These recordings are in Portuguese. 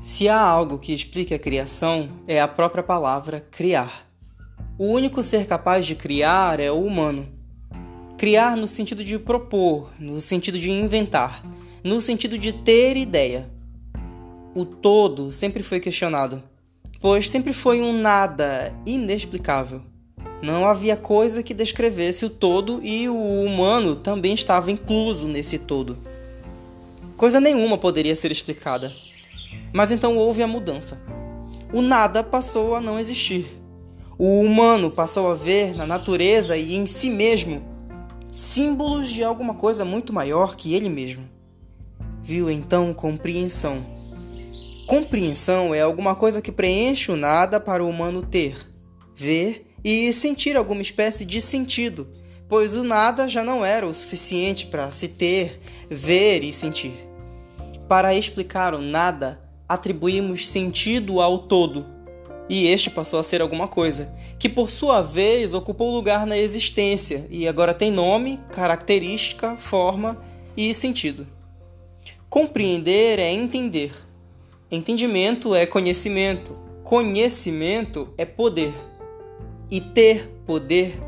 Se há algo que explique a criação, é a própria palavra criar. O único ser capaz de criar é o humano. Criar no sentido de propor, no sentido de inventar, no sentido de ter ideia. O todo sempre foi questionado, pois sempre foi um nada inexplicável. Não havia coisa que descrevesse o todo e o humano também estava incluso nesse todo. Coisa nenhuma poderia ser explicada. Mas então houve a mudança. O nada passou a não existir. O humano passou a ver na natureza e em si mesmo símbolos de alguma coisa muito maior que ele mesmo. Viu então compreensão. Compreensão é alguma coisa que preenche o nada para o humano ter, ver e sentir alguma espécie de sentido, pois o nada já não era o suficiente para se ter, ver e sentir. Para explicar o nada, atribuímos sentido ao todo, e este passou a ser alguma coisa, que por sua vez ocupou lugar na existência e agora tem nome, característica, forma e sentido. Compreender é entender. Entendimento é conhecimento. Conhecimento é poder. E ter poder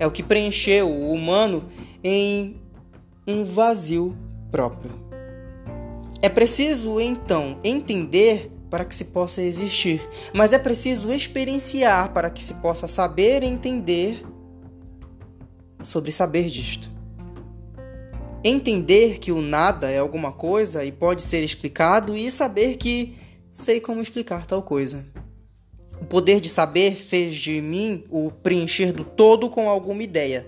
é o que preencheu o humano em um vazio próprio. É preciso então entender para que se possa existir, mas é preciso experienciar para que se possa saber entender sobre saber disto. Entender que o nada é alguma coisa e pode ser explicado e saber que sei como explicar tal coisa. O poder de saber fez de mim o preencher do todo com alguma ideia,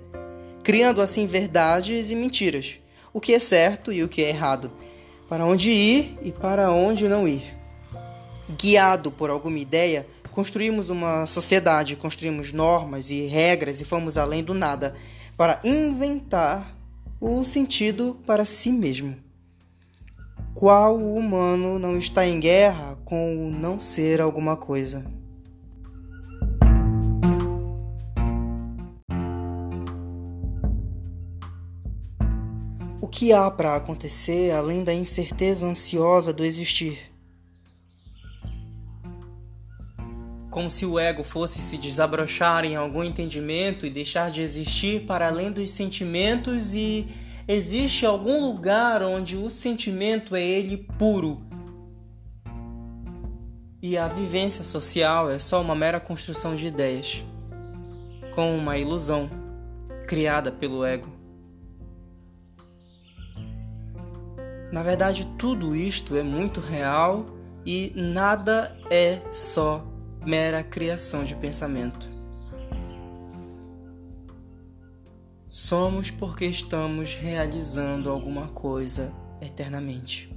criando assim verdades e mentiras, o que é certo e o que é errado para onde ir e para onde não ir. Guiado por alguma ideia, construímos uma sociedade, construímos normas e regras e fomos além do nada para inventar o sentido para si mesmo. Qual humano não está em guerra com o não ser alguma coisa? O que há para acontecer além da incerteza ansiosa do existir? Como se o ego fosse se desabrochar em algum entendimento e deixar de existir para além dos sentimentos, e existe algum lugar onde o sentimento é ele puro. E a vivência social é só uma mera construção de ideias, com uma ilusão criada pelo ego. Na verdade, tudo isto é muito real e nada é só mera criação de pensamento. Somos porque estamos realizando alguma coisa eternamente.